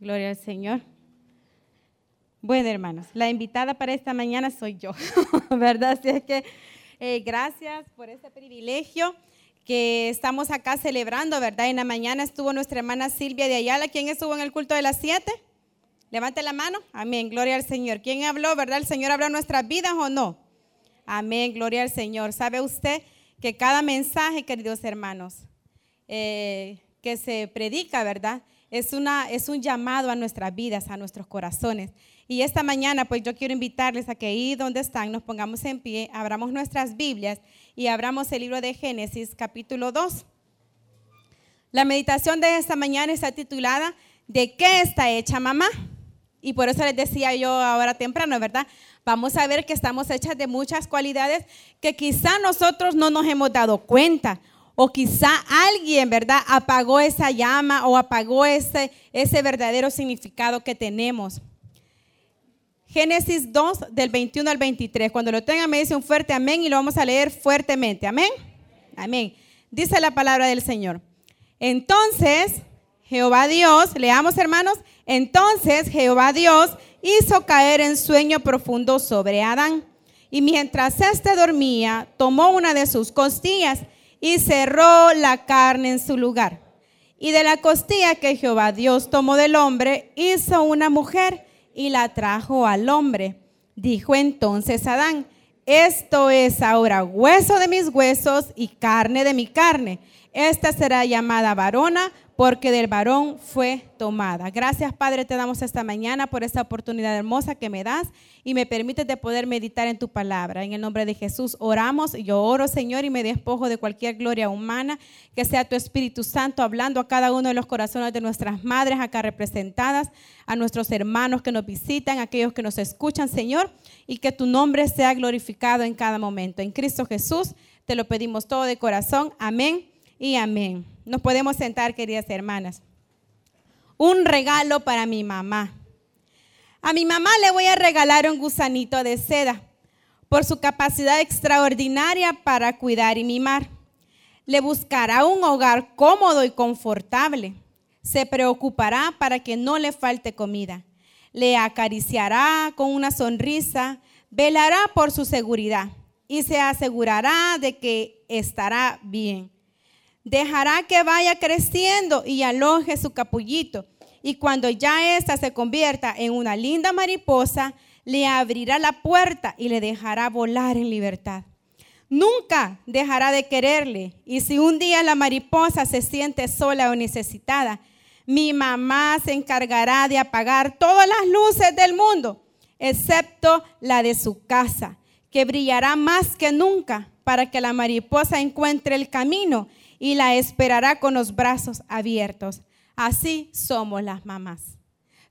Gloria al Señor. Bueno, hermanos, la invitada para esta mañana soy yo, ¿verdad? Así es que eh, gracias por este privilegio que estamos acá celebrando, ¿verdad? En la mañana estuvo nuestra hermana Silvia de Ayala. ¿Quién estuvo en el culto de las siete? Levante la mano. Amén. Gloria al Señor. ¿Quién habló, verdad? ¿El Señor habló nuestras vidas o no? Amén. Gloria al Señor. ¿Sabe usted que cada mensaje, queridos hermanos, eh, que se predica, ¿verdad? Es, una, es un llamado a nuestras vidas, a nuestros corazones. Y esta mañana, pues yo quiero invitarles a que ahí donde están, nos pongamos en pie, abramos nuestras Biblias y abramos el libro de Génesis, capítulo 2. La meditación de esta mañana está titulada ¿De qué está hecha mamá? Y por eso les decía yo ahora temprano, ¿verdad? Vamos a ver que estamos hechas de muchas cualidades que quizá nosotros no nos hemos dado cuenta o quizá alguien, ¿verdad?, apagó esa llama o apagó ese, ese verdadero significado que tenemos. Génesis 2 del 21 al 23. Cuando lo tengan me dice un fuerte amén y lo vamos a leer fuertemente. Amén. Amén. Dice la palabra del Señor. Entonces, Jehová Dios, leamos hermanos, entonces Jehová Dios hizo caer en sueño profundo sobre Adán. Y mientras éste dormía, tomó una de sus costillas y cerró la carne en su lugar. Y de la costilla que Jehová Dios tomó del hombre, hizo una mujer y la trajo al hombre. Dijo entonces Adán, esto es ahora hueso de mis huesos y carne de mi carne. Esta será llamada varona porque del varón fue tomada. Gracias Padre, te damos esta mañana por esta oportunidad hermosa que me das y me permites de poder meditar en tu palabra. En el nombre de Jesús oramos, yo oro Señor y me despojo de cualquier gloria humana, que sea tu Espíritu Santo hablando a cada uno de los corazones de nuestras madres acá representadas, a nuestros hermanos que nos visitan, a aquellos que nos escuchan Señor, y que tu nombre sea glorificado en cada momento. En Cristo Jesús te lo pedimos todo de corazón. Amén y amén. Nos podemos sentar, queridas hermanas. Un regalo para mi mamá. A mi mamá le voy a regalar un gusanito de seda por su capacidad extraordinaria para cuidar y mimar. Le buscará un hogar cómodo y confortable. Se preocupará para que no le falte comida. Le acariciará con una sonrisa, velará por su seguridad y se asegurará de que estará bien dejará que vaya creciendo y aloje su capullito. Y cuando ya ésta se convierta en una linda mariposa, le abrirá la puerta y le dejará volar en libertad. Nunca dejará de quererle. Y si un día la mariposa se siente sola o necesitada, mi mamá se encargará de apagar todas las luces del mundo, excepto la de su casa, que brillará más que nunca para que la mariposa encuentre el camino y la esperará con los brazos abiertos. Así somos las mamás.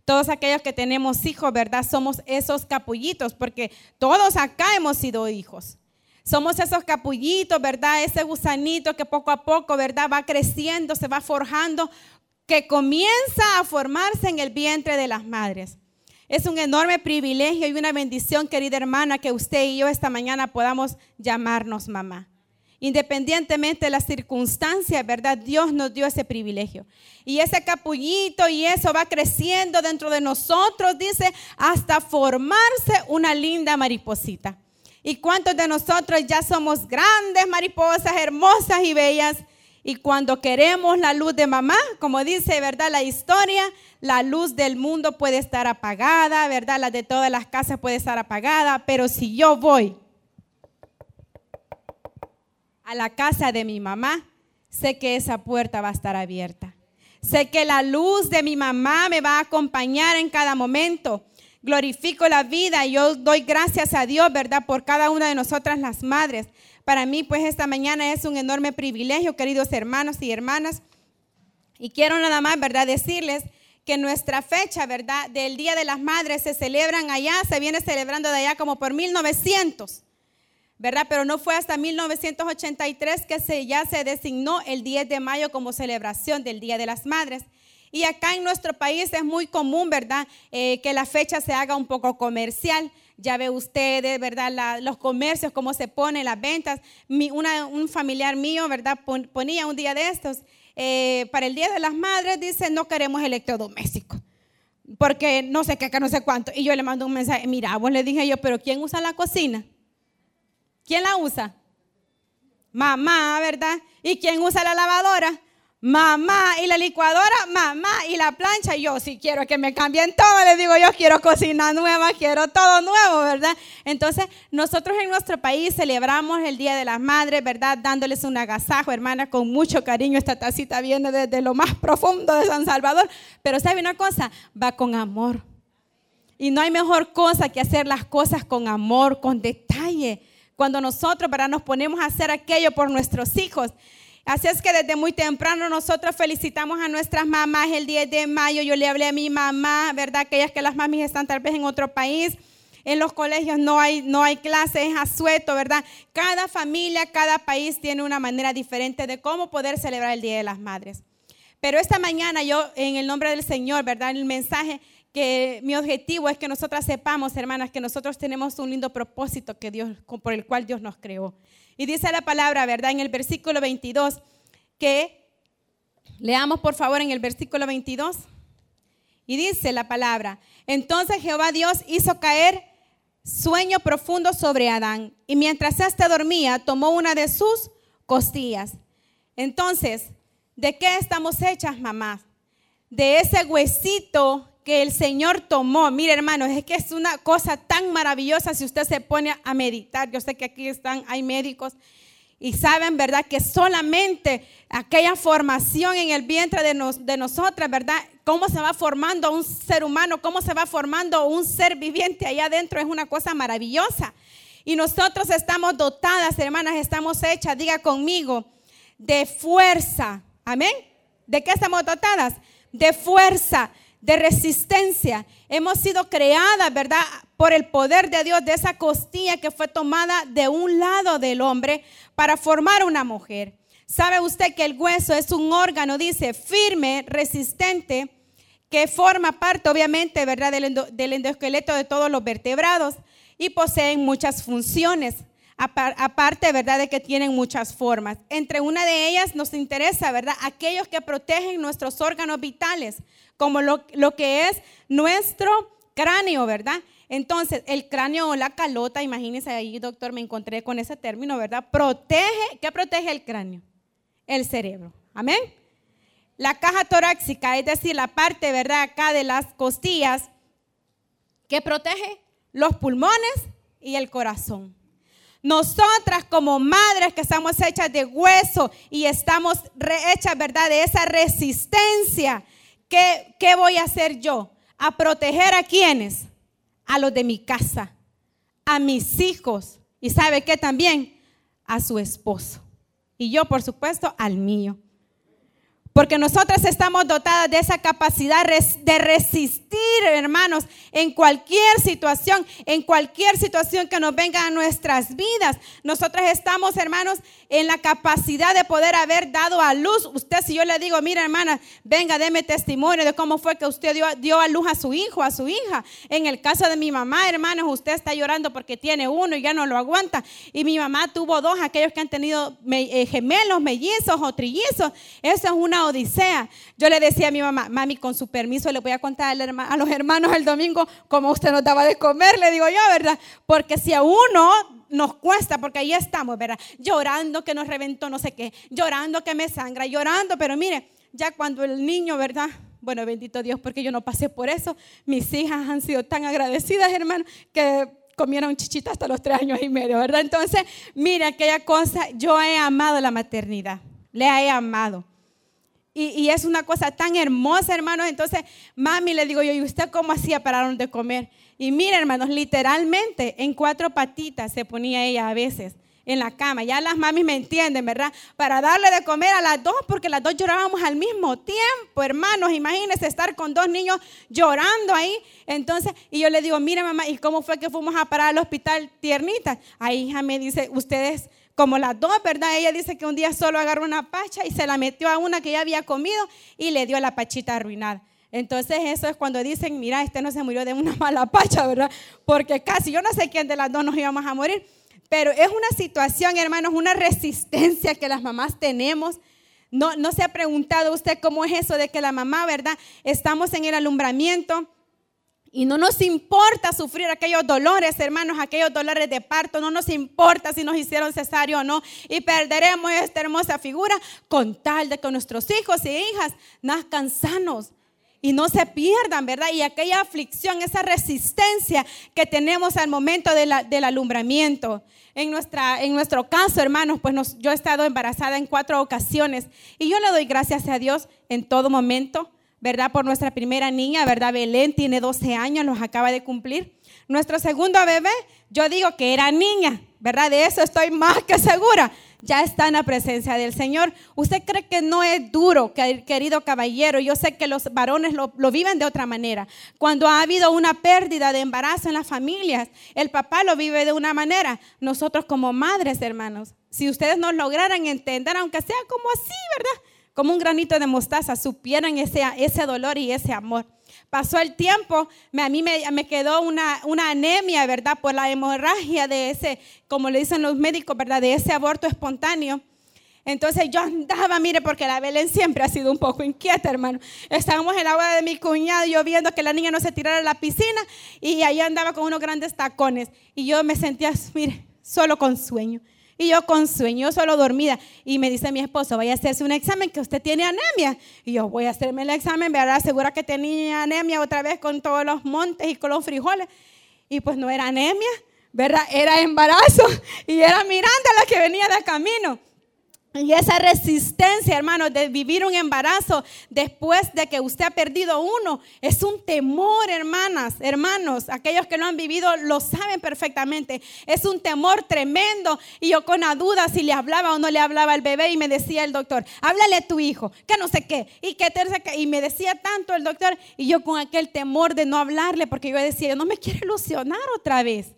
Todos aquellos que tenemos hijos, ¿verdad? Somos esos capullitos, porque todos acá hemos sido hijos. Somos esos capullitos, ¿verdad? Ese gusanito que poco a poco, ¿verdad? Va creciendo, se va forjando, que comienza a formarse en el vientre de las madres. Es un enorme privilegio y una bendición, querida hermana, que usted y yo esta mañana podamos llamarnos mamá. Independientemente de las circunstancias, ¿verdad? Dios nos dio ese privilegio. Y ese capullito y eso va creciendo dentro de nosotros, dice, hasta formarse una linda mariposita. ¿Y cuántos de nosotros ya somos grandes mariposas, hermosas y bellas? Y cuando queremos la luz de mamá, como dice, ¿verdad? La historia, la luz del mundo puede estar apagada, ¿verdad? La de todas las casas puede estar apagada, pero si yo voy a la casa de mi mamá, sé que esa puerta va a estar abierta. Sé que la luz de mi mamá me va a acompañar en cada momento. Glorifico la vida y yo doy gracias a Dios, ¿verdad? Por cada una de nosotras las madres. Para mí, pues esta mañana es un enorme privilegio, queridos hermanos y hermanas. Y quiero nada más, ¿verdad? Decirles que nuestra fecha, ¿verdad? Del Día de las Madres se celebran allá, se viene celebrando de allá como por 1900. ¿Verdad? Pero no fue hasta 1983 que se, ya se designó el 10 de mayo como celebración del Día de las Madres. Y acá en nuestro país es muy común, ¿verdad? Eh, que la fecha se haga un poco comercial. Ya ve ustedes, ¿verdad? los comercios, cómo se ponen las ventas. un familiar mío, ¿verdad? Ponía un día de estos, eh, para el Día de las Madres, dice, no queremos electrodomésticos. porque no sé qué, que no sé cuánto. Y yo le mando un mensaje, mira, vos le dije yo, pero ¿quién usa la cocina? ¿Quién la usa? Mamá, ¿verdad? ¿Y quién usa la lavadora? Mamá, y la licuadora, mamá, y la plancha, yo si quiero que me cambien todo, les digo yo quiero cocina nueva, quiero todo nuevo, ¿verdad? Entonces, nosotros en nuestro país celebramos el Día de las Madres, ¿verdad? Dándoles un agasajo, hermana, con mucho cariño. Esta tacita viene desde lo más profundo de San Salvador, pero ¿sabe una cosa? Va con amor. Y no hay mejor cosa que hacer las cosas con amor, con detalle. Cuando nosotros, ¿verdad? Nos ponemos a hacer aquello por nuestros hijos. Así es que desde muy temprano nosotros felicitamos a nuestras mamás el 10 de mayo. Yo le hablé a mi mamá, ¿verdad? Aquellas que las mamis están tal vez en otro país. En los colegios no hay, no hay clases, es asueto, ¿verdad? Cada familia, cada país tiene una manera diferente de cómo poder celebrar el Día de las Madres. Pero esta mañana yo, en el nombre del Señor, ¿verdad? El mensaje que mi objetivo es que nosotras sepamos, hermanas, que nosotros tenemos un lindo propósito que Dios, por el cual Dios nos creó. Y dice la palabra, ¿verdad? En el versículo 22, que leamos por favor en el versículo 22. Y dice la palabra, entonces Jehová Dios hizo caer sueño profundo sobre Adán. Y mientras éste dormía, tomó una de sus costillas. Entonces, ¿de qué estamos hechas, mamás? De ese huesito que el Señor tomó. Mire, hermanos, es que es una cosa tan maravillosa si usted se pone a meditar. Yo sé que aquí están, hay médicos y saben, ¿verdad? Que solamente aquella formación en el vientre de, de nosotras, ¿verdad? Cómo se va formando un ser humano, cómo se va formando un ser viviente allá adentro es una cosa maravillosa. Y nosotros estamos dotadas, hermanas, estamos hechas, diga conmigo, de fuerza. Amén. ¿De qué estamos dotadas? De fuerza de resistencia. Hemos sido creadas, ¿verdad? Por el poder de Dios, de esa costilla que fue tomada de un lado del hombre para formar una mujer. ¿Sabe usted que el hueso es un órgano, dice, firme, resistente, que forma parte, obviamente, ¿verdad?, del, endoesqueleto de todos los vertebrados y poseen muchas funciones aparte, ¿verdad?, de que tienen muchas formas. Entre una de ellas nos interesa, ¿verdad?, aquellos que protegen nuestros órganos vitales, como lo, que es nuestro cráneo, ¿verdad? Entonces, el cráneo o la calota, imagínense ahí, doctor, me encontré con ese término, ¿verdad? Protege, ¿qué protege el cráneo? El cerebro. Amén. La caja torácica, es decir, la parte, ¿verdad? Acá de las costillas, ¿qué protege los pulmones y el corazón. Nosotras como madres que estamos hechas de hueso y estamos hechas, ¿verdad? De esa resistencia. ¿Qué, ¿Qué voy a hacer yo? A proteger a quienes? A los de mi casa, a mis hijos y sabe qué también? A su esposo. Y yo, por supuesto, al mío. Porque nosotras estamos dotadas de esa capacidad de resistir, hermanos, en cualquier situación, en cualquier situación que nos venga a nuestras vidas. Nosotras estamos, hermanos, en la capacidad de poder haber dado a luz. Usted, si yo le digo, mira, hermana, venga, deme testimonio de cómo fue que usted dio, a luz a su hijo, a su hija. En el caso de mi mamá, hermanos, usted está llorando porque tiene uno y ya no lo aguanta. Y mi mamá tuvo dos, aquellos que han tenido eh, gemelos, mellizos o trillizos. Eso es una odisea. Yo le decía a mi mamá, mami, con su permiso le voy a contar a los hermanos el domingo cómo usted nos daba de comer, le digo yo, ¿verdad? Porque si a uno nos cuesta, porque ahí estamos, ¿verdad? Llorando que nos reventó no sé qué, llorando que me sangra, llorando, pero mire, ya cuando el niño, ¿verdad? Bueno, bendito Dios, porque yo no pasé por eso. Mis hijas han sido tan agradecidas, hermano, que comieron chichita hasta los tres años y medio, ¿verdad? Entonces, mire, aquella cosa, yo he amado la maternidad, le he amado. Y, es una cosa tan hermosa, hermanos. Entonces, mami, le digo yo, ¿y usted cómo hacía para de comer? Y mire, hermanos, literalmente en cuatro patitas se ponía ella a veces en la cama. Ya las mamis me entienden, ¿verdad? Para darle de comer a las dos, porque las dos llorábamos al mismo tiempo, hermanos. Imagínense estar con dos niños llorando ahí. Entonces, y yo le digo, mire mamá, ¿y cómo fue que fuimos a parar al hospital tiernita? Ahí hija me dice, ustedes como las dos, ¿verdad? Ella dice que un día solo agarró una pacha y se la metió a una que ya había comido y le dio la pachita arruinada. Entonces eso es cuando dicen, mira, este no se murió de una mala pacha, ¿verdad? Porque casi yo no sé quién de las dos nos íbamos a morir. Pero es una situación, hermanos, una resistencia que las mamás tenemos. No, no se ha preguntado usted cómo es eso de que la mamá, ¿verdad? Estamos en el alumbramiento Y no nos importa sufrir aquellos dolores, hermanos, aquellos dolores de parto. No nos importa si nos hicieron cesárea o no. Y perderemos esta hermosa figura con tal de que nuestros hijos y hijas nazcan sanos y no se pierdan, ¿verdad? Y aquella aflicción, esa resistencia que tenemos al momento del alumbramiento. En, nuestra, en nuestro caso, hermanos, pues yo he estado embarazada en cuatro ocasiones y yo le doy gracias a Dios en todo momento, ¿verdad? Por nuestra primera niña, ¿verdad? Belén tiene 12 años, los acaba de cumplir. Nuestro segundo bebé, yo digo que era niña, ¿verdad? De eso estoy más que segura ya está en la presencia del Señor. ¿Usted cree que no es duro, querido caballero? Yo sé que los varones lo, viven de otra manera. Cuando ha habido una pérdida de embarazo en las familias, el papá lo vive de una manera. Nosotros como madres, hermanos, si ustedes nos lograran entender, aunque sea como así, ¿verdad? Como un granito de mostaza, supieran ese, ese dolor y ese amor. Pasó el tiempo, a mí me, quedó una, una, anemia, ¿verdad? Por la hemorragia de ese, como le dicen los médicos, ¿verdad? De ese aborto espontáneo. Entonces yo andaba, mire, porque la Belén siempre ha sido un poco inquieta, hermano. Estábamos en la boda de mi cuñado, yo viendo que la niña no se tirara a la piscina y ahí andaba con unos grandes tacones. Y yo me sentía, mire, solo con sueño. Y yo con sueño, solo dormida. Y me dice mi esposo, vaya a hacerse un examen que usted tiene anemia. Y yo voy a hacerme el examen, ¿verdad? Segura que tenía anemia otra vez con todos los montes y con los frijoles. Y pues no era anemia, ¿verdad? Era embarazo. Y era Miranda la que venía de camino. Y esa resistencia, hermano, de vivir un embarazo después de que usted ha perdido uno, es un temor, hermanas, hermanos. Aquellos que lo han vivido lo saben perfectamente. Es un temor tremendo. Y yo con la duda si le hablaba o no le hablaba al bebé y me decía el doctor, háblale a tu hijo, que no sé qué. Y, que y me decía tanto el doctor y yo con aquel temor de no hablarle porque yo decía, no me quiero ilusionar otra vez.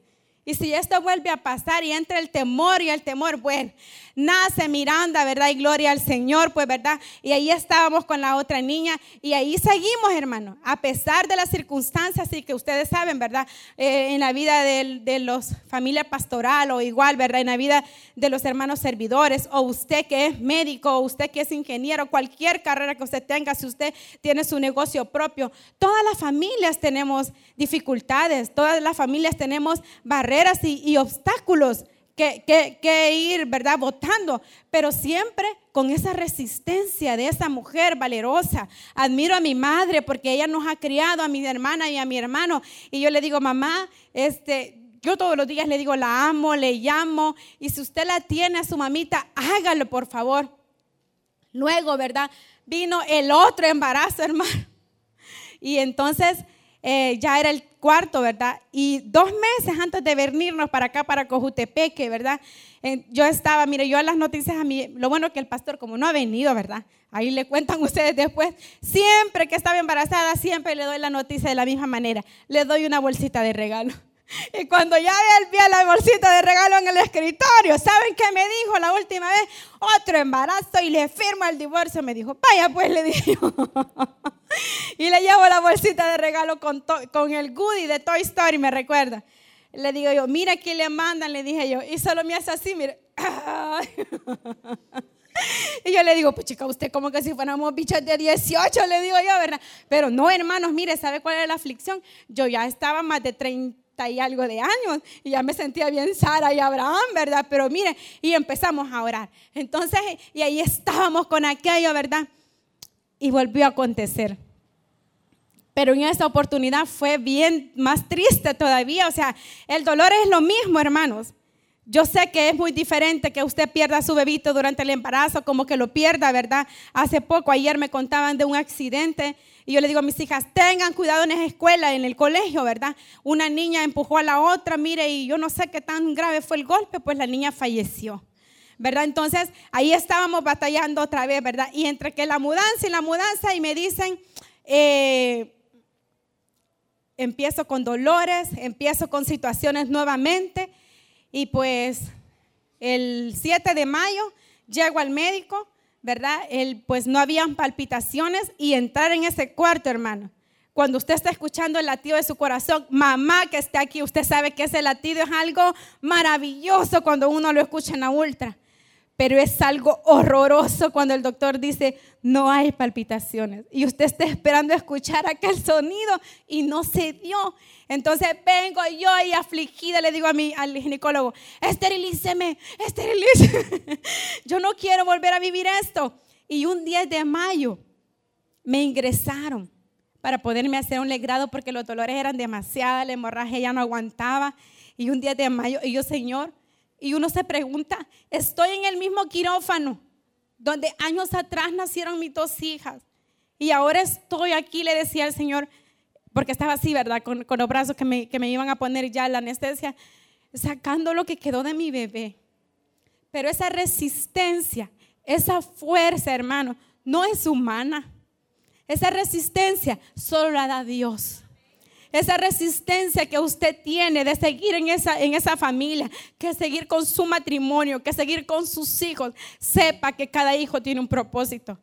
Y si esto vuelve a pasar y entra el temor y el temor, bueno, nace Miranda, ¿verdad? Y gloria al Señor, pues, ¿verdad? Y ahí estábamos con la otra niña y ahí seguimos, hermano, a pesar de las circunstancias y que ustedes saben, ¿verdad? Eh, en la vida de, de los familia pastoral o igual, ¿verdad? En la vida de los hermanos servidores o usted que es médico o usted que es ingeniero, cualquier carrera que usted tenga, si usted tiene su negocio propio, todas las familias tenemos dificultades, todas las familias tenemos barreras y, y obstáculos que, ir, ¿verdad? Votando, pero siempre con esa resistencia de esa mujer valerosa. Admiro a mi madre porque ella nos ha criado, a mi hermana y a mi hermano. Y yo le digo, mamá, este, yo todos los días le digo, la amo, le llamo. Y si usted la tiene a su mamita, hágalo, por favor. Luego, ¿verdad? Vino el otro embarazo, hermano. Y entonces eh, ya era el cuarto, ¿verdad? Y dos meses antes de venirnos para acá, para Cojutepeque, ¿verdad? Eh, yo estaba, mire, yo a las noticias a mí, lo bueno que el pastor como no ha venido, ¿verdad? Ahí le cuentan ustedes después, siempre que estaba embarazada, siempre le doy la noticia de la misma manera, le doy una bolsita de regalo. Y cuando ya vi la bolsita de regalo en el escritorio, ¿saben qué me dijo la última vez? Otro embarazo y le firma el divorcio. Me dijo, vaya pues, le dije y le llevo la bolsita de regalo con, con el goodie de Toy Story, me recuerda. Le digo yo, mira quién le mandan, le dije yo. Y solo me hace así, mire. Y yo le digo, pues chica, usted como que si fuéramos bichos de 18, le digo yo, ¿verdad? Pero no, hermanos, mire, ¿sabe cuál es la aflicción? Yo ya estaba más de 30 y algo de años y ya me sentía bien Sara y Abraham, ¿verdad? Pero mire, y empezamos a orar. Entonces, y ahí estábamos con aquello, ¿verdad? Y volvió a acontecer. Pero en esta oportunidad fue bien más triste todavía. O sea, el dolor es lo mismo, hermanos. Yo sé que es muy diferente que usted pierda a su bebito durante el embarazo, como que lo pierda, ¿verdad? Hace poco, ayer me contaban de un accidente y yo le digo a mis hijas, tengan cuidado en esa escuela, en el colegio, ¿verdad? Una niña empujó a la otra, mire, y yo no sé qué tan grave fue el golpe, pues la niña falleció. ¿verdad? Entonces ahí estábamos batallando otra vez, ¿verdad? Y entre que la mudanza y la mudanza y me dicen, eh, empiezo con dolores, empiezo con situaciones nuevamente y pues el 7 de mayo llego al médico, ¿verdad? El, pues no habían palpitaciones y entrar en ese cuarto, hermano. Cuando usted está escuchando el latido de su corazón, mamá que está aquí, usted sabe que ese latido es algo maravilloso cuando uno lo escucha en la ultra. Pero es algo horroroso cuando el doctor dice, no hay palpitaciones. Y usted está esperando escuchar aquel sonido y no se dio. Entonces vengo yo y afligida le digo a mi, al ginecólogo, esterilíceme, esterilíceme. yo no quiero volver a vivir esto. Y un 10 de mayo me ingresaron para poderme hacer un legrado porque los dolores eran demasiados, la hemorragia ya no aguantaba. Y un 10 de mayo, y yo, Señor, y uno se pregunta, estoy en el mismo quirófano donde años atrás nacieron mis dos hijas. Y ahora estoy aquí, le decía al Señor, porque estaba así, ¿verdad? Con, los brazos que me, que me iban a poner ya la anestesia, sacando lo que quedó de mi bebé. Pero esa resistencia, esa fuerza, hermano, no es humana. Esa resistencia solo la da Dios esa resistencia que usted tiene de seguir en esa, en esa familia, que seguir con su matrimonio, que seguir con sus hijos, sepa que cada hijo tiene un propósito.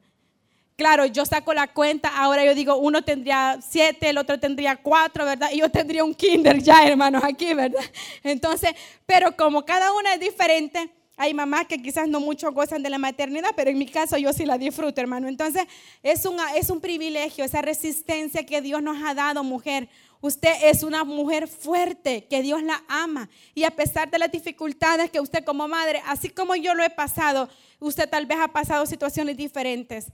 Claro, yo saco la cuenta, ahora yo digo, uno tendría siete, el otro tendría cuatro, ¿verdad? Y yo tendría un kinder ya, hermanos, aquí, ¿verdad? Entonces, pero como cada una es diferente, hay mamás que quizás no mucho gozan de la maternidad, pero en mi caso yo sí la disfruto, hermano. Entonces, es, es un privilegio, esa resistencia que Dios nos ha dado, mujer. Usted es una mujer fuerte, que Dios la ama. Y a pesar de las dificultades que usted como madre, así como yo lo he pasado, usted tal vez ha pasado situaciones diferentes.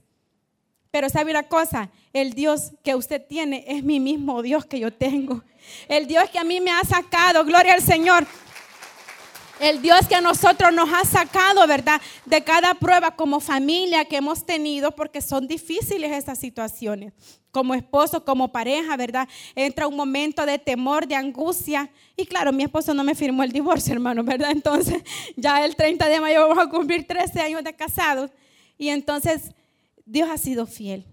Pero sabe una cosa, el Dios que usted tiene es mi mismo Dios que yo tengo. El Dios que a mí me ha sacado, gloria al Señor. El Dios que a nosotros nos ha sacado, ¿verdad? De cada prueba como familia que hemos tenido, porque son difíciles estas situaciones. Como esposo, como pareja, ¿verdad? Entra un momento de temor, de angustia. Y claro, mi esposo no me firmó el divorcio, hermano, ¿verdad? Entonces, ya el 30 de mayo vamos a cumplir 13 años de casados. Y entonces, Dios ha sido fiel.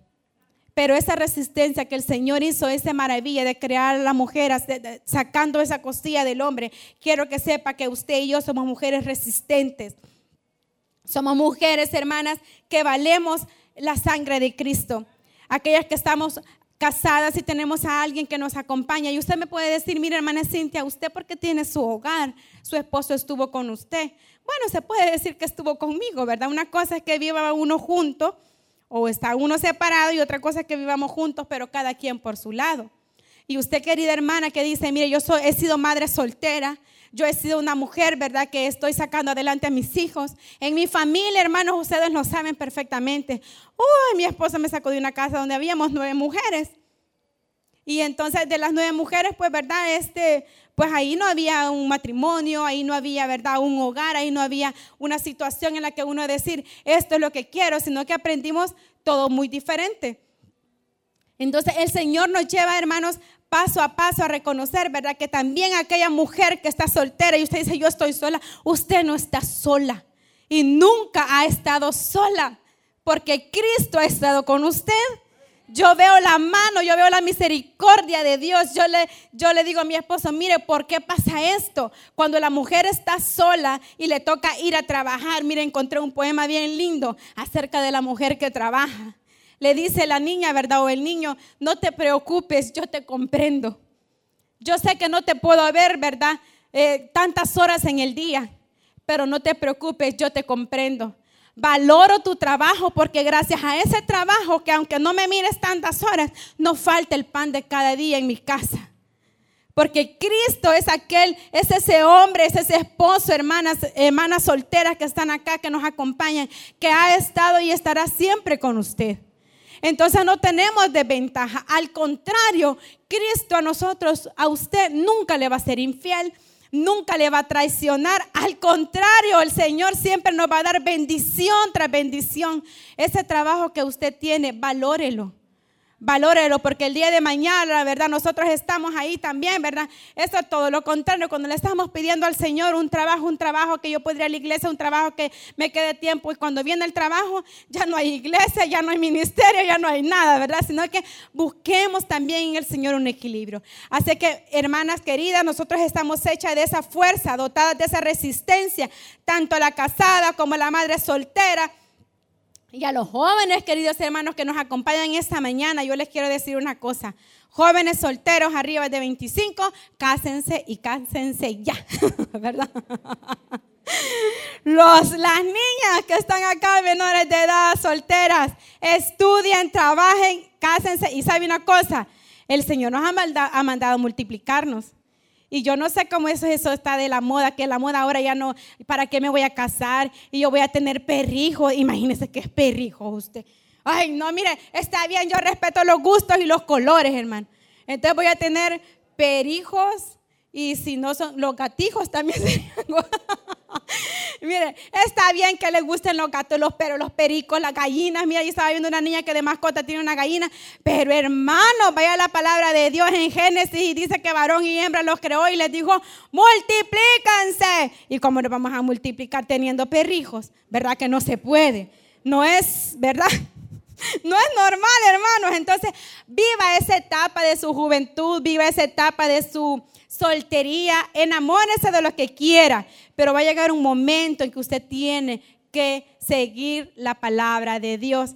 Pero esa resistencia que el Señor hizo, esa maravilla de crear a la mujer, sacando esa costilla del hombre, quiero que sepa que usted y yo somos mujeres resistentes. Somos mujeres, hermanas, que valemos la sangre de Cristo. Aquellas que estamos casadas y tenemos a alguien que nos acompaña. Y usted me puede decir, mire hermana Cintia, usted porque tiene su hogar, su esposo estuvo con usted. Bueno, se puede decir que estuvo conmigo, ¿verdad? Una cosa es que viva uno junto o está uno separado y otra cosa es que vivamos juntos, pero cada quien por su lado. Y usted, querida hermana, que dice, mire, yo soy, he sido madre soltera, yo he sido una mujer, ¿verdad? Que estoy sacando adelante a mis hijos. En mi familia, hermanos, ustedes lo saben perfectamente. Uy, mi esposa me sacó de una casa donde habíamos nueve mujeres. Y entonces de las nueve mujeres, pues, ¿verdad? Este, pues ahí no había un matrimonio, ahí no había, ¿verdad? Un hogar, ahí no había una situación en la que uno decir, esto es lo que quiero, sino que aprendimos todo muy diferente. Entonces el Señor nos lleva, hermanos, paso a paso a reconocer, ¿verdad? Que también aquella mujer que está soltera y usted dice, yo estoy sola, usted no está sola y nunca ha estado sola, porque Cristo ha estado con usted. Yo veo la mano, yo veo la misericordia de Dios. Yo le, yo le digo a mi esposo, mire, ¿por qué pasa esto? Cuando la mujer está sola y le toca ir a trabajar, mire, encontré un poema bien lindo acerca de la mujer que trabaja. Le dice la niña, ¿verdad? O el niño, no te preocupes, yo te comprendo. Yo sé que no te puedo ver, ¿verdad? Eh, tantas horas en el día, pero no te preocupes, yo te comprendo. Valoro tu trabajo porque gracias a ese trabajo, que aunque no me mires tantas horas, no falta el pan de cada día en mi casa. Porque Cristo es aquel, es ese hombre, es ese esposo, hermanas, hermanas solteras que están acá, que nos acompañan, que ha estado y estará siempre con usted. Entonces no tenemos desventaja. Al contrario, Cristo a nosotros, a usted nunca le va a ser infiel nunca le va a traicionar. Al contrario, el Señor siempre nos va a dar bendición tras bendición. Ese trabajo que usted tiene, valórelo valórelo porque el día de mañana, ¿verdad? Nosotros estamos ahí también, ¿verdad? Eso es todo lo contrario, cuando le estamos pidiendo al Señor un trabajo, un trabajo que yo podría ir a la iglesia, un trabajo que me quede tiempo y cuando viene el trabajo ya no hay iglesia, ya no hay ministerio, ya no hay nada, ¿verdad? Sino que busquemos también en el Señor un equilibrio. Así que, hermanas queridas, nosotros estamos hechas de esa fuerza, dotadas de esa resistencia, tanto la casada como la madre soltera y a los jóvenes, queridos hermanos, que nos acompañan esta mañana, yo les quiero decir una cosa. Jóvenes solteros arriba de 25, cásense y cásense ya, ¿verdad? Los, las niñas que están acá, menores de edad, solteras, estudien, trabajen, cásense. Y sabe una cosa, el Señor nos ha ha mandado multiplicarnos. Y yo no sé cómo eso, eso está de la moda, que la moda ahora ya no, ¿para qué me voy a casar? Y yo voy a tener perrijo. Imagínese que es perrijo usted. Ay, no, mire, está bien, yo respeto los gustos y los colores, hermano. Entonces voy a tener perijos y si no son los gatijos también serían. Mire, está bien que les gusten los gatos, los perros, los pericos, las gallinas. Mira, yo estaba viendo una niña que de mascota tiene una gallina. Pero hermano, vaya la palabra de Dios en Génesis y dice que varón y hembra los creó y les dijo, multiplícanse. ¿Y cómo nos vamos a multiplicar teniendo perrijos? ¿Verdad que no se puede? No es, ¿verdad? No es normal, hermanos. Entonces, viva esa etapa de su juventud, viva esa etapa de su soltería, enamórese de lo que quiera, pero va a llegar un momento en que usted tiene que seguir la palabra de Dios.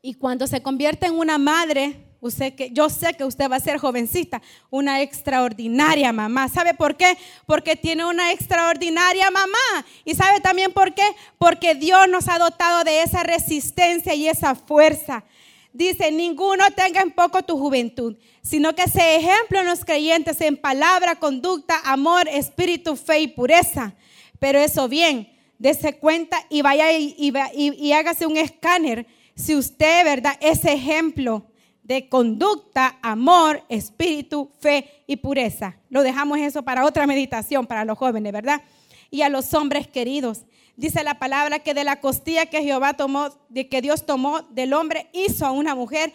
Y cuando se convierte en una madre, usted que yo sé que usted va a ser jovencita, una extraordinaria mamá. ¿Sabe por qué? Porque tiene una extraordinaria mamá. ¿Y sabe también por qué? Porque Dios nos ha dotado de esa resistencia y esa fuerza. Dice, ninguno tenga en poco tu juventud, sino que sea ejemplo en los creyentes en palabra, conducta, amor, espíritu, fe y pureza. Pero eso bien, dése cuenta y vaya y, y, hágase un escáner si usted, ¿verdad? Es ejemplo de conducta, amor, espíritu, fe y pureza. Lo dejamos eso para otra meditación para los jóvenes, ¿verdad? Y a los hombres queridos. Dice la palabra que de la costilla que Jehová tomó, de que Dios tomó del hombre, hizo a una mujer.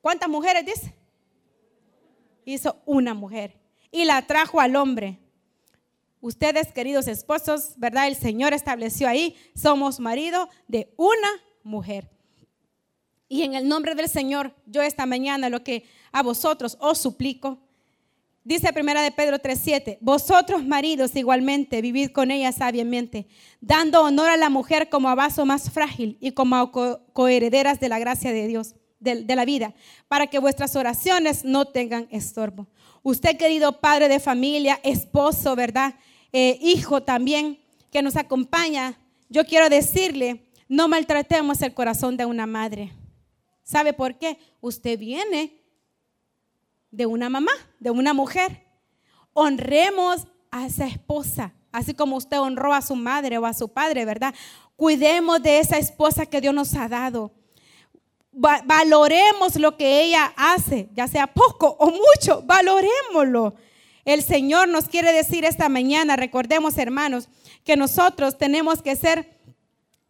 ¿Cuántas mujeres dice? Hizo una mujer y la trajo al hombre. Ustedes, queridos esposos, ¿verdad? El Señor estableció ahí, somos marido de una mujer. Y en el nombre del Señor, yo esta mañana lo que a vosotros os suplico, Dice primera de Pedro 3:7, vosotros maridos igualmente vivid con ella sabiamente, dando honor a la mujer como a vaso más frágil y como a coherederas de la gracia de Dios, de, la vida, para que vuestras oraciones no tengan estorbo. Usted, querido padre de familia, esposo, ¿verdad? Eh, hijo también, que nos acompaña, yo quiero decirle, no maltratemos el corazón de una madre. ¿Sabe por qué? Usted viene de una mamá, de una mujer. Honremos a esa esposa, así como usted honró a su madre o a su padre, ¿verdad? Cuidemos de esa esposa que Dios nos ha dado. valoremos lo que ella hace, ya sea poco o mucho, valorémoslo. El Señor nos quiere decir esta mañana, recordemos hermanos, que nosotros tenemos que ser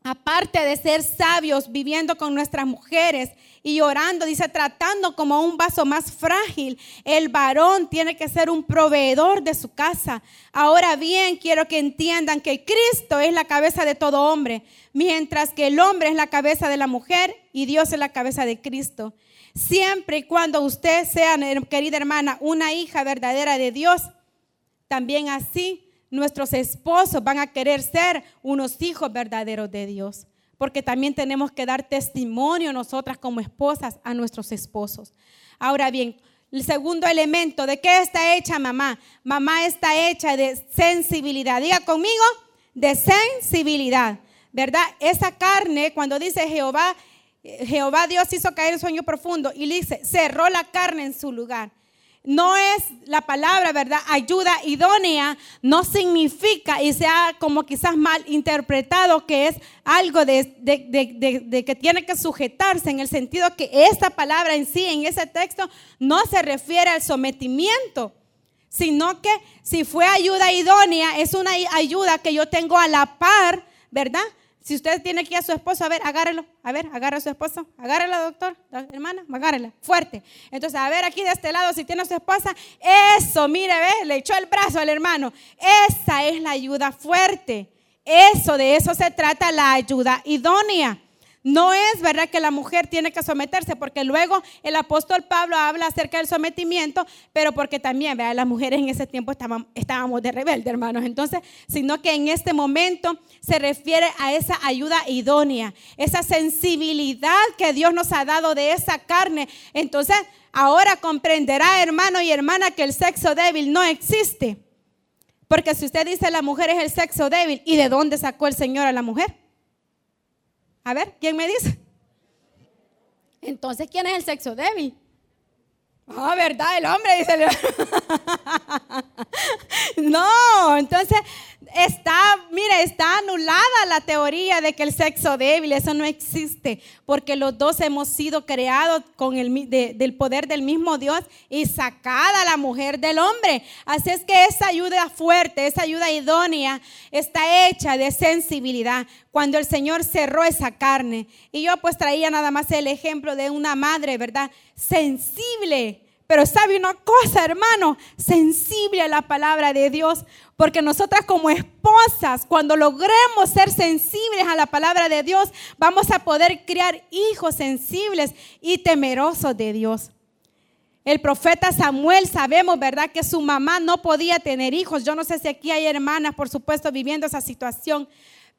aparte de ser sabios, viviendo con nuestras mujeres y orando, dice, tratando como un vaso más frágil, el varón tiene que ser un proveedor de su casa. Ahora bien, quiero que entiendan que Cristo es la cabeza de todo hombre, mientras que el hombre es la cabeza de la mujer y Dios es la cabeza de Cristo. Siempre y cuando usted sea, querida hermana, una hija verdadera de Dios, también así nuestros esposos van a querer ser unos hijos verdaderos de Dios. Porque también tenemos que dar testimonio nosotras como esposas a nuestros esposos. Ahora bien, el segundo elemento, ¿de qué está hecha mamá? Mamá está hecha de sensibilidad. Diga conmigo, de sensibilidad. ¿Verdad? Esa carne, cuando dice Jehová, Jehová Dios hizo caer el sueño profundo y dice, cerró la carne en su lugar no es la palabra, ¿verdad? Ayuda idónea no significa y sea como quizás mal interpretado que es algo de, que tiene que sujetarse en el sentido que esta palabra en sí, en ese texto, no se refiere al sometimiento, sino que si fue ayuda idónea, es una ayuda que yo tengo a la par, ¿verdad? Si usted tiene aquí a su esposo, a ver, agárrelo. A ver, agarra a su esposo. Agárrela, doctor. Hermana, agárrela. Fuerte. Entonces, a ver, aquí de este lado, si tiene a su esposa, eso, mire, ve, le echó el brazo al hermano. Esa es la ayuda fuerte. Eso, de eso se trata la ayuda idónea. No es verdad que la mujer tiene que someterse, porque luego el apóstol Pablo habla acerca del sometimiento, pero porque también, vea, las mujeres en ese tiempo estábamos, de rebelde, hermanos. Entonces, sino que en este momento se refiere a esa ayuda idónea, esa sensibilidad que Dios nos ha dado de esa carne. Entonces, ahora comprenderá, hermano y hermana, que el sexo débil no existe. Porque si usted dice la mujer es el sexo débil, ¿y de dónde sacó el Señor a la mujer? A ver, ¿quién me dice? Entonces, ¿quién es el sexo débil? Ah, ¿verdad? El hombre dice. no, entonces está, mire, está anulada la teoría de que el sexo débil, eso no existe, porque los dos hemos sido creados con el del poder del mismo Dios y sacada la mujer del hombre. Así es que esa ayuda fuerte, esa ayuda idónea está hecha de sensibilidad cuando el Señor cerró esa carne. Y yo pues traía nada más el ejemplo de una madre, ¿verdad? Sensible pero sabe una cosa, hermano, sensible a la palabra de Dios, porque nosotras como esposas, cuando logremos ser sensibles a la palabra de Dios, vamos a poder criar hijos sensibles y temerosos de Dios. El profeta Samuel, sabemos, ¿verdad? Que su mamá no podía tener hijos. Yo no sé si aquí hay hermanas, por supuesto, viviendo esa situación.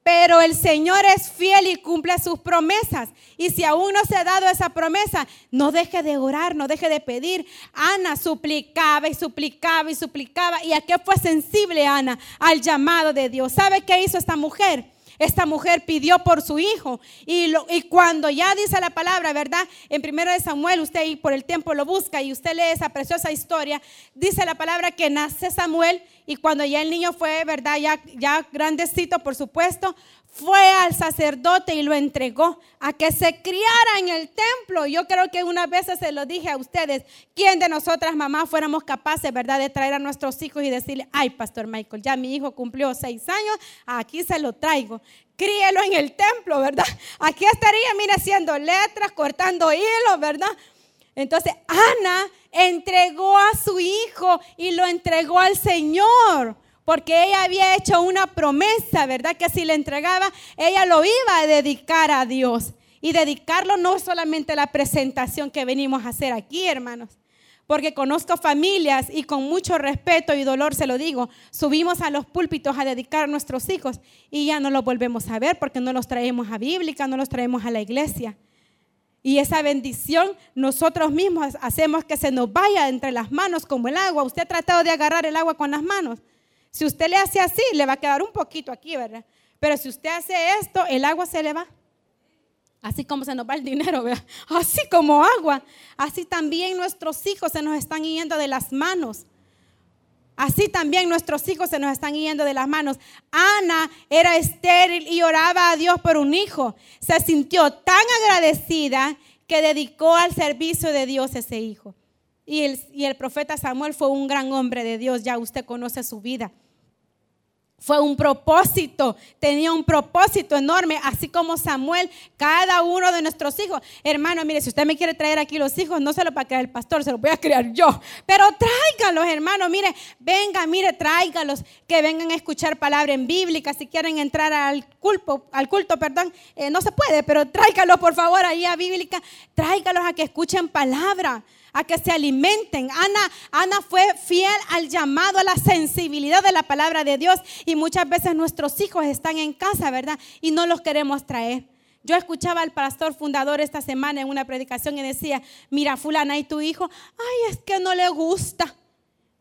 Pero el Señor es fiel y cumple sus promesas. Y si aún no se ha dado esa promesa, no deje de orar, no deje de pedir. Ana suplicaba y suplicaba y suplicaba. ¿Y a qué fue sensible Ana? Al llamado de Dios. ¿Sabe qué hizo esta mujer? Esta mujer pidió por su hijo. Y, cuando ya dice la palabra, ¿verdad? En primero de Samuel, usted por el tiempo lo busca y usted lee esa preciosa historia. Dice la palabra que nace Samuel y cuando ya el niño fue, ¿verdad? Ya, ya grandecito, por supuesto, fue al sacerdote y lo entregó a que se criara en el templo. Yo creo que unas veces se lo dije a ustedes, ¿quién de nosotras mamás fuéramos capaces, verdad, de traer a nuestros hijos y decirle, ay, Pastor Michael, ya mi hijo cumplió seis años, aquí se lo traigo. Críelo en el templo, ¿verdad? Aquí estaría, mira, haciendo letras, cortando hilos, ¿verdad? Entonces, Ana entregó a su hijo y lo entregó al Señor. Porque ella había hecho una promesa, ¿verdad? Que si le entregaba, ella lo iba a dedicar a Dios. Y dedicarlo no solamente a la presentación que venimos a hacer aquí, hermanos. Porque conozco familias y con mucho respeto y dolor se lo digo, subimos a los púlpitos a dedicar a nuestros hijos y ya no los volvemos a ver porque no los traemos a bíblica, no los traemos a la iglesia. Y esa bendición nosotros mismos hacemos que se nos vaya entre las manos como el agua. Usted ha tratado de agarrar el agua con las manos. Si usted le hace así, le va a quedar un poquito aquí, ¿verdad? Pero si usted hace esto, el agua se le va. Así como se nos va el dinero, ¿verdad? Así como agua. Así también nuestros hijos se nos están yendo de las manos. Así también nuestros hijos se nos están yendo de las manos. Ana era estéril y oraba a Dios por un hijo. Se sintió tan agradecida que dedicó al servicio de Dios ese hijo. Y el, profeta Samuel fue un gran hombre de Dios, ya usted conoce su vida. Fue un propósito, tenía un propósito enorme, así como Samuel, cada uno de nuestros hijos. Hermano, mire, si usted me quiere traer aquí los hijos, no se los va a crear el pastor, se los voy a crear yo. Pero tráigalos, hermano, mire, venga, mire, tráigalos, que vengan a escuchar palabra en bíblica. Si quieren entrar al culto, al culto, perdón, eh, no se puede, pero tráigalos por favor ahí a bíblica, tráigalos a que escuchen palabra a que se alimenten. Ana, Ana fue fiel al llamado, a la sensibilidad de la palabra de Dios. Y muchas veces nuestros hijos están en casa, ¿verdad? Y no los queremos traer. Yo escuchaba al pastor fundador esta semana en una predicación y decía, mira, fulana y tu hijo, ay, es que no le gusta.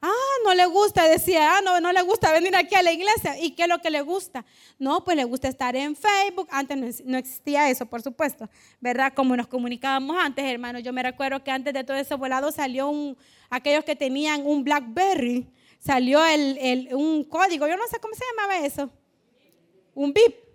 Ah, no le gusta, decía, ah, no, no le gusta venir aquí a la iglesia. ¿Y qué es lo que le gusta? No, pues le gusta estar en Facebook. Antes no existía eso, por supuesto, ¿verdad? Como nos comunicábamos antes, hermano. Yo me recuerdo que antes de todo eso volado salió un, aquellos que tenían un Blackberry, salió el, un código, yo no sé cómo se llamaba eso. Un BIP.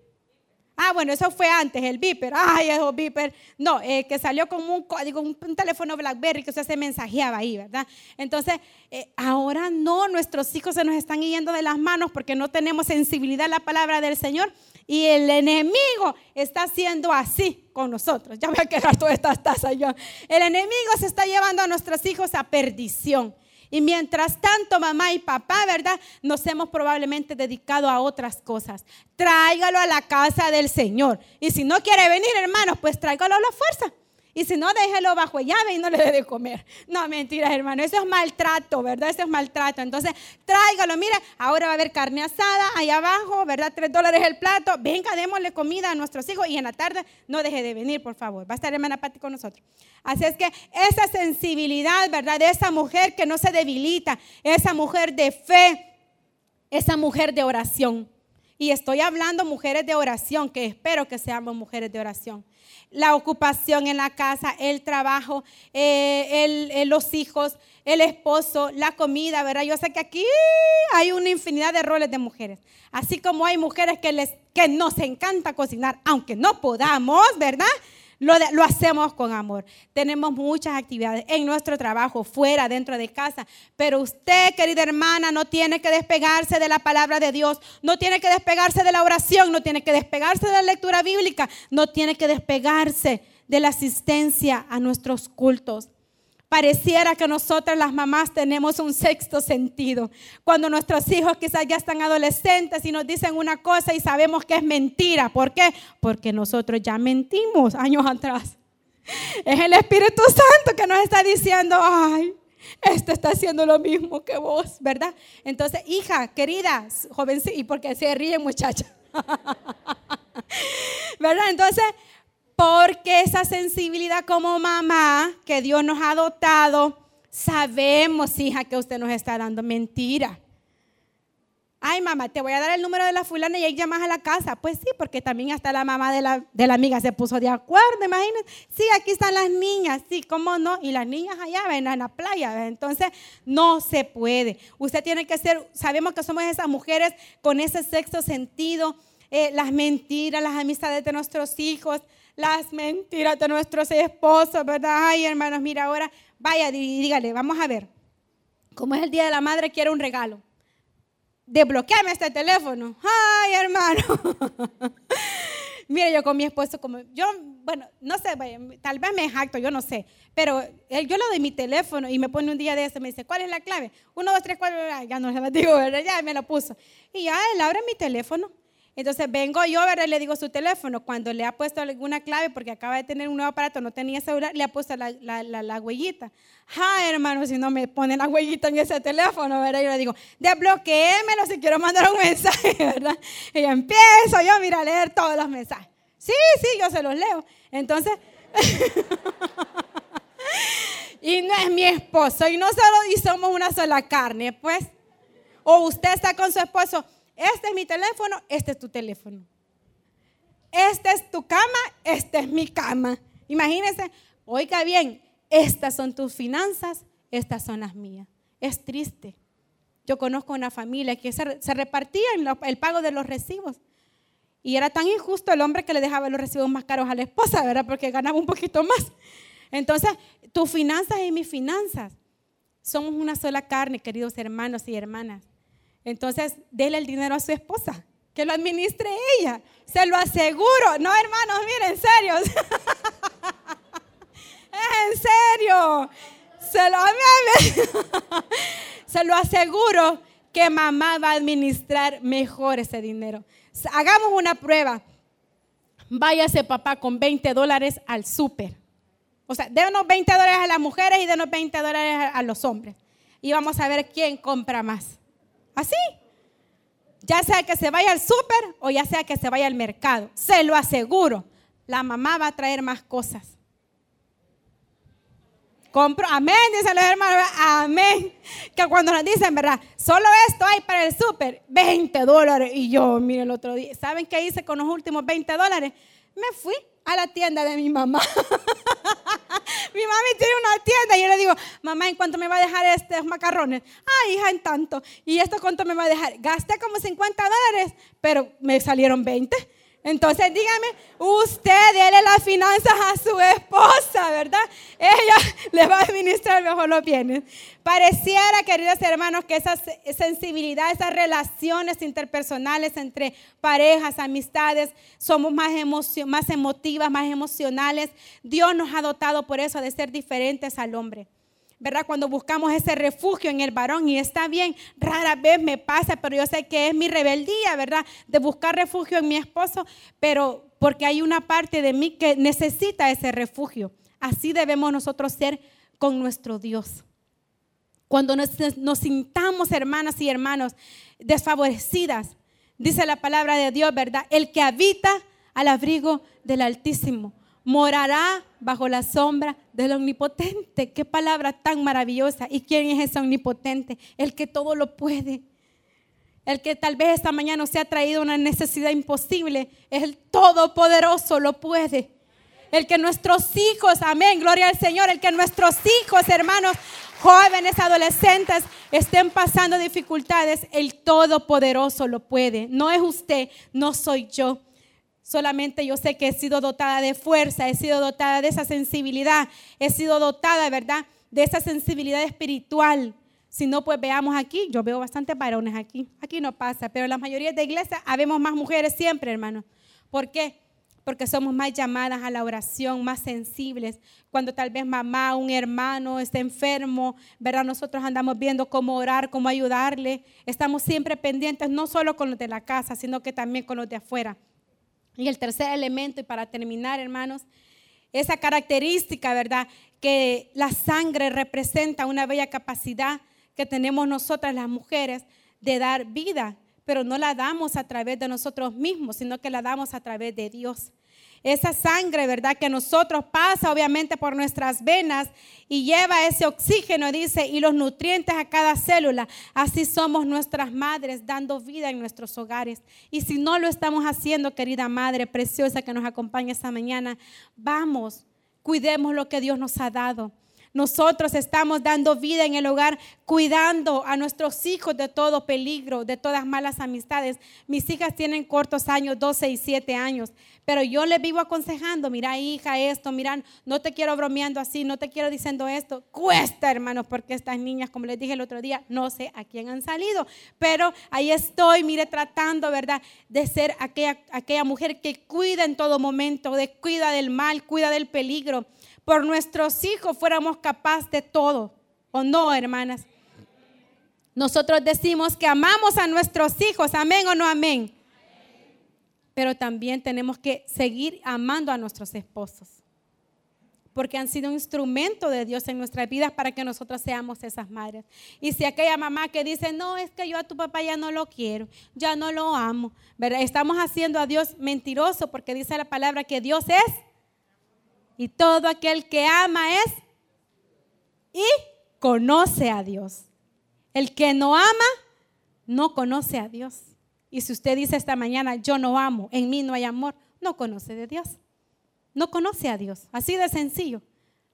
Ah, bueno, eso fue antes, el Viper. Ay, el Viper. No, eh, que salió como un código, un, teléfono Blackberry que usted se mensajeaba ahí, ¿verdad? Entonces, eh, ahora no, nuestros hijos se nos están yendo de las manos porque no tenemos sensibilidad a la palabra del Señor y el enemigo está haciendo así con nosotros. Ya voy a quedar todas estas tazas yo. El enemigo se está llevando a nuestros hijos a perdición. Y mientras tanto, mamá y papá, ¿verdad? Nos hemos probablemente dedicado a otras cosas. Tráigalo a la casa del Señor. Y si no quiere venir, hermanos, pues tráigalo a la fuerza. Y si no, déjelo bajo llave y no le dé de comer. No, mentiras, hermano. Eso es maltrato, ¿verdad? Eso es maltrato. Entonces, tráigalo. Mira, ahora va a haber carne asada ahí abajo, ¿verdad? Tres dólares el plato. Venga, démosle comida a nuestros hijos. Y en la tarde, no deje de venir, por favor. Va a estar hermana Pati con nosotros. Así es que esa sensibilidad, ¿verdad? De esa mujer que no se debilita, esa mujer de fe esa mujer de oración. Y estoy hablando mujeres de oración, que espero que seamos mujeres de oración. La ocupación en la casa, el trabajo, eh, los hijos, el esposo, la comida, ¿verdad? Yo sé que aquí hay una infinidad de roles de mujeres. Así como hay mujeres que, les, que nos encanta cocinar, aunque no podamos, ¿verdad? Lo, lo, hacemos con amor. Tenemos muchas actividades en nuestro trabajo, fuera, dentro de casa. Pero usted, querida hermana, no tiene que despegarse de la palabra de Dios, no tiene que despegarse de la oración, no tiene que despegarse de la lectura bíblica, no tiene que despegarse de la asistencia a nuestros cultos. Pareciera que nosotras las mamás tenemos un sexto sentido. Cuando nuestros hijos quizás ya están adolescentes y nos dicen una cosa y sabemos que es mentira. ¿Por qué? Porque nosotros ya mentimos años atrás. Es el Espíritu Santo que nos está diciendo, ay, este está haciendo lo mismo que vos, ¿verdad? Entonces, hija, querida, jovencita, y porque se ríen muchacha. ¿Verdad? Entonces, porque esa sensibilidad como mamá que Dios nos ha dotado, sabemos, hija, que usted nos está dando mentira. Ay, mamá, te voy a dar el número de la fulana y ahí llamas a la casa. Pues sí, porque también hasta la mamá de la, de la amiga se puso de acuerdo, imagínense. Sí, aquí están las niñas, sí, ¿cómo no? Y las niñas allá, ven en la playa. Entonces, no se puede. Usted tiene que ser, sabemos que somos esas mujeres con ese sexto sentido, eh, las mentiras, las amistades de nuestros hijos, las mentiras de nuestros esposos, ¿verdad? Ay, hermanos, mira, ahora vaya y dígale, vamos a ver. Como es el Día de la Madre, quiero un regalo. Desbloqueame este teléfono. Ay, hermano. Mira, yo con mi esposo, como yo, bueno, no sé, tal vez me jacto, yo no sé, pero él, yo le doy mi teléfono y me pone un día de eso, me dice, ¿cuál es la clave? Uno, dos, tres, cuatro, ya no se lo digo, ¿verdad? ya me lo puso. Y ya él abre mi teléfono entonces vengo yo, ¿verdad? le digo su teléfono. Cuando le ha puesto alguna clave, porque acaba de tener un nuevo aparato, no tenía celular, le ha puesto la, la, huellita. Ah, hermano, si no me ponen la huellita en ese teléfono, ¿verdad? Yo le digo, desbloquémelo si quiero mandar un mensaje, ¿verdad? Y empiezo yo, mira, a leer todos los mensajes. Sí, sí, yo se los leo. Entonces, y no es mi esposo, y no solo y somos una sola carne, pues. O usted está con su esposo, este es mi teléfono, este es tu teléfono. Este es tu cama, este es mi cama. Imagínense, oiga bien, estas son tus finanzas, estas son las mías. Es triste. Yo conozco una familia que se, se repartía el pago de los recibos. Y era tan injusto el hombre que le dejaba los recibos más caros a la esposa, ¿verdad? Porque ganaba un poquito más. Entonces, tus finanzas y mis finanzas somos una sola carne, queridos hermanos y hermanas. Entonces, dele el dinero a su esposa, que lo administre ella. Se lo aseguro. No, hermanos, miren, en serio. en serio. Se lo, se lo aseguro que mamá va a administrar mejor ese dinero. Hagamos una prueba. Váyase papá con 20 dólares al súper. O sea, denos 20 dólares a las mujeres y denos 20 dólares a los hombres. Y vamos a ver quién compra más. Así. Ya sea que se vaya al súper o ya sea que se vaya al mercado. Se lo aseguro. La mamá va a traer más cosas. Compro, amén, dicen los hermanos, amén. Que cuando nos dicen, ¿verdad? Solo esto hay para el súper, 20 dólares. Y yo, mire, el otro día, ¿saben qué hice con los últimos 20 dólares? Me fui a la tienda de mi mamá. mi mami tiene una tienda y yo le digo, mamá, ¿en cuánto me va a dejar estos macarrones? Ah, hija, en tanto. ¿Y esto cuánto me va a dejar? Gasté como 50 dólares, pero me salieron 20. Entonces dígame, usted déle las finanzas a su esposa, ¿verdad? Ella le va a administrar mejor los bienes. Pareciera, queridos hermanos, que esa sensibilidad, esas relaciones interpersonales entre parejas, amistades, somos más, más emotivas, más emocionales. Dios nos ha dotado por eso de ser diferentes al hombre. ¿Verdad? Cuando buscamos ese refugio en el varón y está bien, rara vez me pasa, pero yo sé que es mi rebeldía, ¿verdad? De buscar refugio en mi esposo, pero porque hay una parte de mí que necesita ese refugio. Así debemos nosotros ser con nuestro Dios. Cuando nos, sintamos hermanas y hermanos desfavorecidas, dice la palabra de Dios, ¿verdad? El que habita al abrigo del Altísimo morará bajo la sombra del omnipotente. Qué palabra tan maravillosa. ¿Y quién es ese omnipotente? El que todo lo puede. el que tal vez esta mañana se ha traído una necesidad imposible, el Todopoderoso, lo puede. El que nuestros hijos, amén, gloria al Señor, el que nuestros hijos, hermanos, jóvenes, adolescentes, estén pasando dificultades, el Todopoderoso lo puede. No es usted, no soy yo. Solamente yo sé que he sido dotada de fuerza, he sido dotada de esa sensibilidad, he sido dotada, ¿verdad? De esa sensibilidad espiritual. Si no, pues veamos aquí, yo veo bastantes varones aquí, aquí no pasa, pero en la mayoría de iglesias habemos más mujeres siempre, hermano. ¿Por qué? Porque somos más llamadas a la oración, más sensibles. Cuando tal vez mamá, un hermano está enfermo, ¿verdad? Nosotros andamos viendo cómo orar, cómo ayudarle. Estamos siempre pendientes, no solo con los de la casa, sino que también con los de afuera. Y el tercer elemento, y para terminar, hermanos, esa característica, ¿verdad? Que la sangre representa una bella capacidad que tenemos nosotras las mujeres de dar vida, pero no la damos a través de nosotros mismos, sino que la damos a través de Dios esa sangre, ¿verdad? Que nosotros pasa obviamente por nuestras venas y lleva ese oxígeno, dice, y los nutrientes a cada célula. Así somos nuestras madres dando vida en nuestros hogares. Y si no lo estamos haciendo, querida madre preciosa que nos acompaña esta mañana, vamos, cuidemos lo que Dios nos ha dado. Nosotros estamos dando vida en el hogar, cuidando a nuestros hijos de todo peligro, de todas malas amistades. Mis hijas tienen cortos años, 12 y 7 años, pero yo les vivo aconsejando, mira hija, esto, mira, no te quiero bromeando así, no te quiero diciendo esto. Cuesta, hermanos, porque estas niñas, como les dije el otro día, no sé a quién han salido, pero ahí estoy, mire, tratando, ¿verdad?, de ser aquella, aquella mujer que cuida en todo momento, de cuida del mal, cuida del peligro por nuestros hijos fuéramos capaces de todo. ¿O no, hermanas? Nosotros decimos que amamos a nuestros hijos, amén o no amén. Pero también tenemos que seguir amando a nuestros esposos. Porque han sido un instrumento de Dios en nuestras vidas para que nosotros seamos esas madres. Y si aquella mamá que dice, no, es que yo a tu papá ya no lo quiero, ya no lo amo. Estamos haciendo a Dios mentiroso porque dice la palabra que Dios es y todo aquel que ama es y conoce a Dios. El que no ama, no conoce a Dios. Y si usted dice esta mañana, yo no amo, en mí no hay amor, no conoce de Dios. No conoce a Dios. Así de sencillo.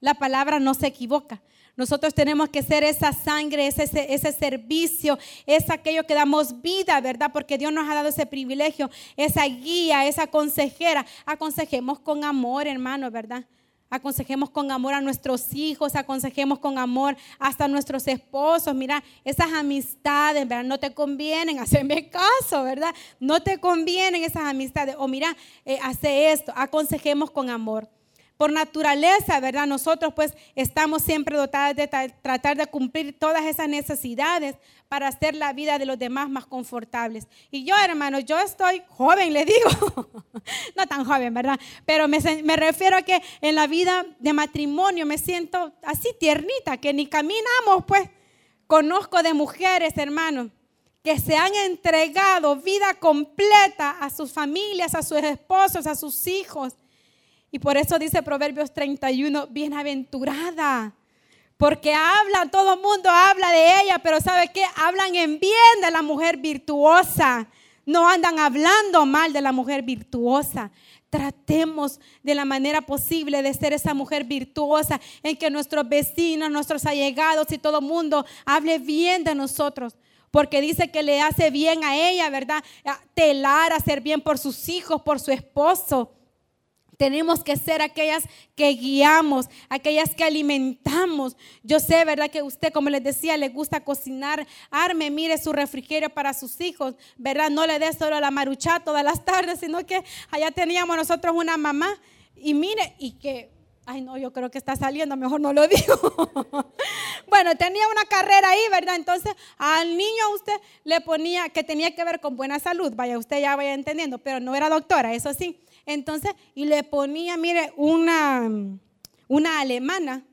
La palabra no se equivoca. Nosotros tenemos que ser esa sangre, ese, ese, servicio, es aquello que damos vida, ¿verdad? Porque Dios nos ha dado ese privilegio, esa guía, esa consejera. Aconsejemos con amor, hermano, ¿verdad? Aconsejemos con amor a nuestros hijos, aconsejemos con amor hasta a nuestros esposos. Mira, esas amistades, ¿verdad? No te convienen, hacerme caso, ¿verdad? No te convienen esas amistades. O mira, eh, hace esto, aconsejemos con amor por naturaleza, ¿verdad? Nosotros pues estamos siempre dotados de tratar de cumplir todas esas necesidades para hacer la vida de los demás más confortables. Y yo, hermano, yo estoy joven, le digo, no tan joven, ¿verdad? Pero me, me refiero a que en la vida de matrimonio me siento así tiernita, que ni caminamos, pues. Conozco de mujeres, hermano, que se han entregado vida completa a sus familias, a sus esposos, a sus hijos y por eso dice Proverbios 31, bienaventurada. Porque habla, todo el mundo habla de ella, pero ¿sabe qué? Hablan en bien de la mujer virtuosa. No andan hablando mal de la mujer virtuosa. Tratemos de la manera posible de ser esa mujer virtuosa en que nuestros vecinos, nuestros allegados y todo el mundo hable bien de nosotros porque dice que le hace bien a ella, ¿verdad? Telar, hacer bien por sus hijos, por su esposo. Tenemos que ser aquellas que guiamos, aquellas que alimentamos. Yo sé, ¿verdad? Que usted, como les decía, le gusta cocinar. Arme, mire su refrigerio para sus hijos, ¿verdad? No le dé solo la maruchá todas las tardes, sino que allá teníamos nosotros una mamá. Y mire, y que Ay, no, yo creo que está saliendo, mejor no lo digo. bueno, tenía una carrera ahí, ¿verdad? Entonces, al niño usted le ponía que tenía que ver con buena salud, vaya, usted ya vaya entendiendo, pero no era doctora, eso sí. Entonces, y le ponía, mire, una, una alemana,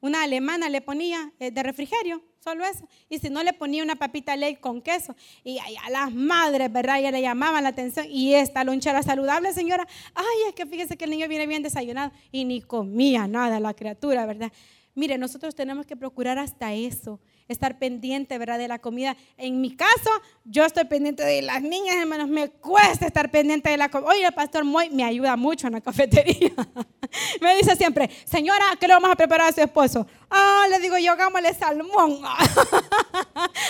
una alemana le ponía eh, de refrigerio, solo eso. Y si no, le ponía una papita ley con queso. Y a las madres, ¿verdad? Ya le llamaban la atención. Y esta lonchera saludable, señora, ay, es que fíjese que el niño viene bien desayunado. Y ni comía nada la criatura, ¿verdad? Mire, nosotros tenemos que procurar hasta eso, estar pendiente, ¿verdad? De la comida. En mi caso, yo estoy pendiente de las niñas, hermanos, me cuesta estar pendiente de la comida. Oye, el pastor Moy me ayuda mucho en la cafetería. me dice siempre, señora, ¿qué le vamos a preparar a su esposo? Ah, le digo yo, hagámosle salmón.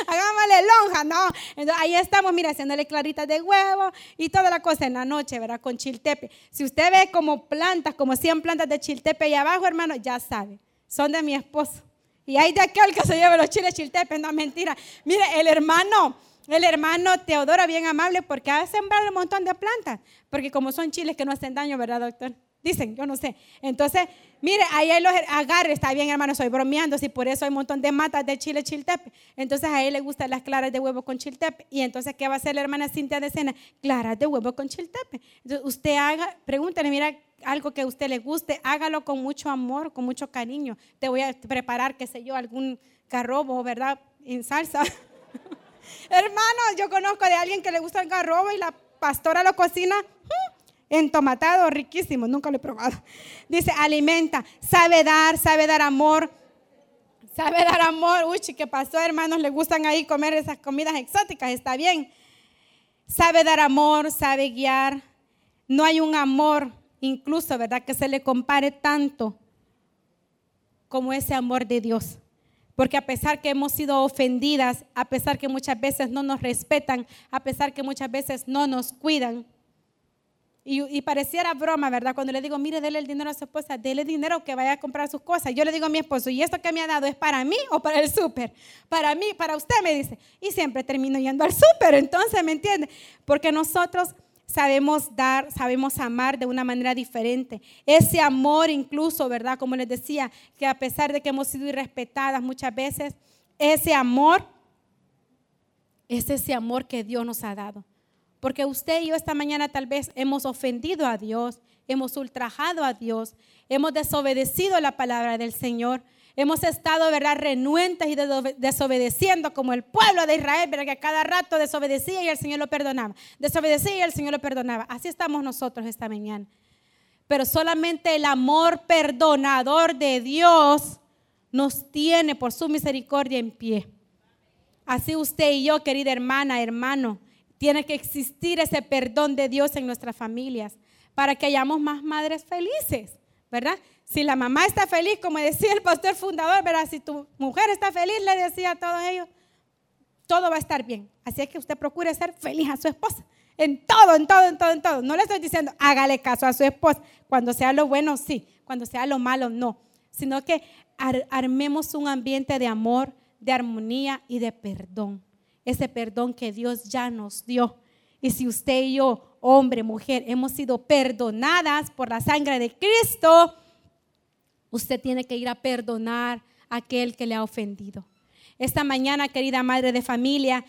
hagámosle lonja, no. Entonces, ahí estamos, mira, haciéndole claritas de huevo y toda la cosa en la noche, ¿verdad? Con chiltepe. Si usted ve como plantas, como 100 plantas de chiltepe ahí abajo, hermano, ya sabe, son de mi esposo. Y hay de aquel que se lleva los chiles chiltepes, no mentira. Mire, el hermano, el hermano Teodoro, bien amable, porque ha sembrado un montón de plantas. Porque como son chiles que no hacen daño, ¿verdad, doctor? Dicen, yo no sé. Entonces, mire, ahí hay los agarres, está bien, hermano, estoy bromeando, si por eso hay un montón de matas de chile chiltepe. Entonces, a él le gustan las claras de huevo con chiltepe. Y entonces, ¿qué va a hacer la hermana Cintia de cena? Claras de huevo con chiltepe. Entonces, usted haga, pregúntale, mira, algo que a usted le guste, hágalo con mucho amor, con mucho cariño. Te voy a preparar, qué sé yo, algún garrobo, ¿verdad? En salsa. Hermano, yo conozco de alguien que le gusta el garrobo y la pastora lo cocina entomatado, riquísimo, nunca lo he probado. Dice, alimenta, sabe dar, sabe dar amor. Sabe dar amor. Uy, ¿qué pasó, hermanos? Le gustan ahí comer esas comidas exóticas, está bien. Sabe dar amor, sabe guiar. No hay un amor incluso, ¿verdad? Que se le compare tanto como ese amor de Dios. Porque a pesar que hemos sido ofendidas, a pesar que muchas veces no nos respetan, a pesar que muchas veces no nos cuidan, y, pareciera broma, ¿verdad? Cuando le digo, mire, dele el dinero a su esposa, dele dinero que vaya a comprar sus cosas. Yo le digo a mi esposo, ¿y esto que me ha dado es para mí o para el súper? Para mí, para usted, me dice. Y siempre termino yendo al súper, entonces, ¿me entiende? Porque nosotros sabemos dar, sabemos amar de una manera diferente. Ese amor incluso, ¿verdad? Como les decía, que a pesar de que hemos sido irrespetadas muchas veces, ese amor es ese amor que Dios nos ha dado. Porque usted y yo esta mañana tal vez hemos ofendido a Dios, hemos ultrajado a Dios, hemos desobedecido la palabra del Señor, Hemos estado, ¿verdad?, renuentes y desobedeciendo como el pueblo de Israel, ¿verdad?, que cada rato desobedecía y el Señor lo perdonaba. Desobedecía y el Señor lo perdonaba. Así estamos nosotros esta mañana. Pero solamente el amor perdonador de Dios nos tiene por su misericordia en pie. Así usted y yo, querida hermana, hermano, tiene que existir ese perdón de Dios en nuestras familias para que hayamos más madres felices, ¿verdad? Si la mamá está feliz, como decía el pastor fundador, ¿verdad? Si tu mujer está feliz, le decía a todos ellos, todo va a estar bien. Así es que usted procure ser feliz a su esposa. En todo, en todo, en todo, en todo. No le estoy diciendo, hágale caso a su esposa. Cuando sea lo bueno, sí. Cuando sea lo malo, no. Sino que armemos un ambiente de amor, de armonía y de perdón. Ese perdón que Dios ya nos dio. Y si usted y yo, hombre, mujer, hemos sido perdonadas por la sangre de Cristo, usted tiene que ir a perdonar a aquel que le ha ofendido. Esta mañana, querida madre de familia,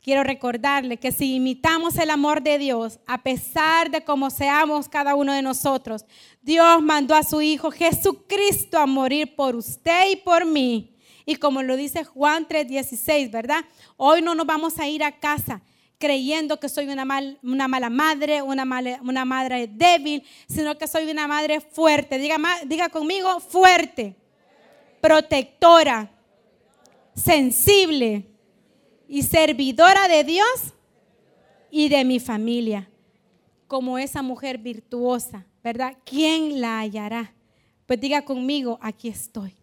quiero recordarle que si imitamos el amor de Dios, a pesar de cómo seamos cada uno de nosotros, Dios mandó a su Hijo Jesucristo a morir por usted y por mí. Y como lo dice Juan 3:16, ¿verdad? Hoy no nos vamos a ir a casa creyendo que soy una, una mala madre, una, una madre débil, sino que soy una madre fuerte. Diga, diga conmigo, fuerte, protectora, sensible y servidora de Dios y de mi familia. Como esa mujer virtuosa, ¿verdad? ¿Quién la hallará? Pues diga conmigo, aquí estoy.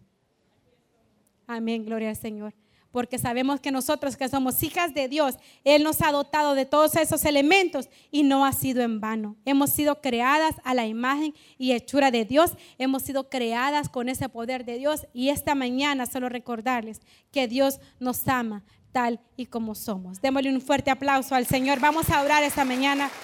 Amén, gloria al Señor porque sabemos que nosotros que somos hijas de Dios, Él nos ha dotado de todos esos elementos y no ha sido en vano. Hemos sido creadas a la imagen y hechura de Dios, hemos sido creadas con ese poder de Dios y esta mañana solo recordarles que Dios nos ama tal y como somos. Démosle un fuerte aplauso al Señor. Vamos a orar esta mañana.